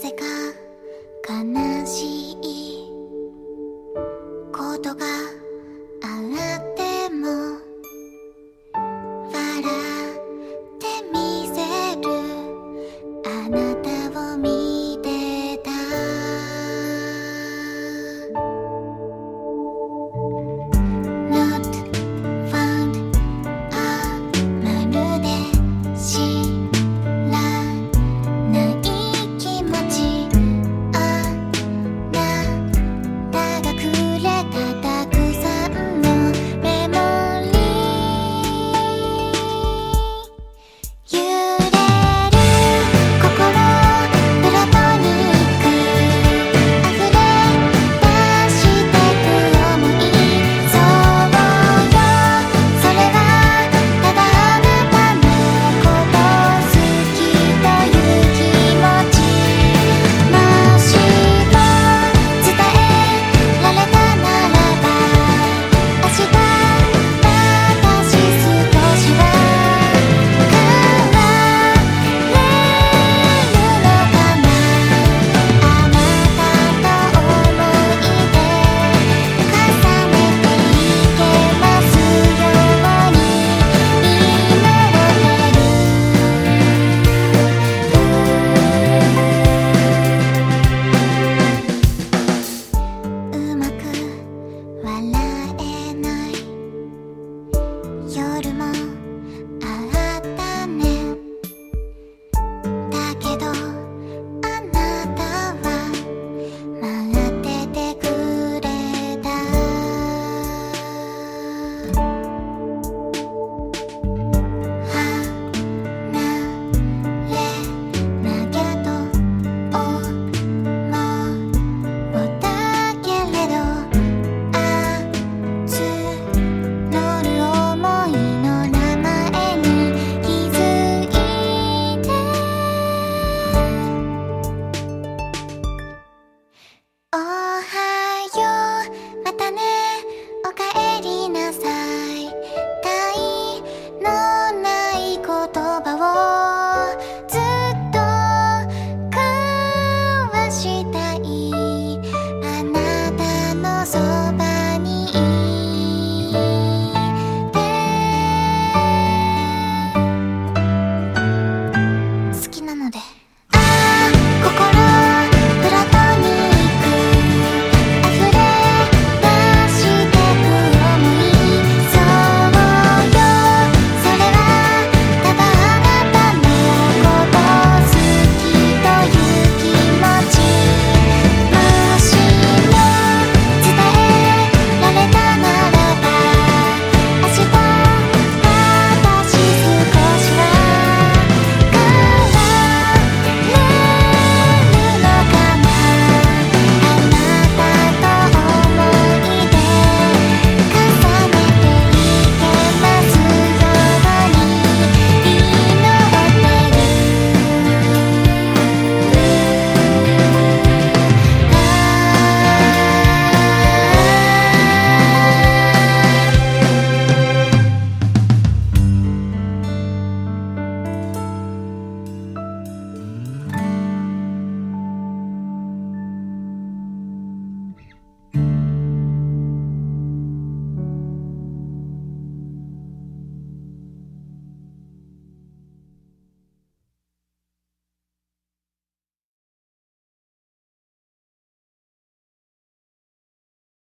ぜか？悲しい。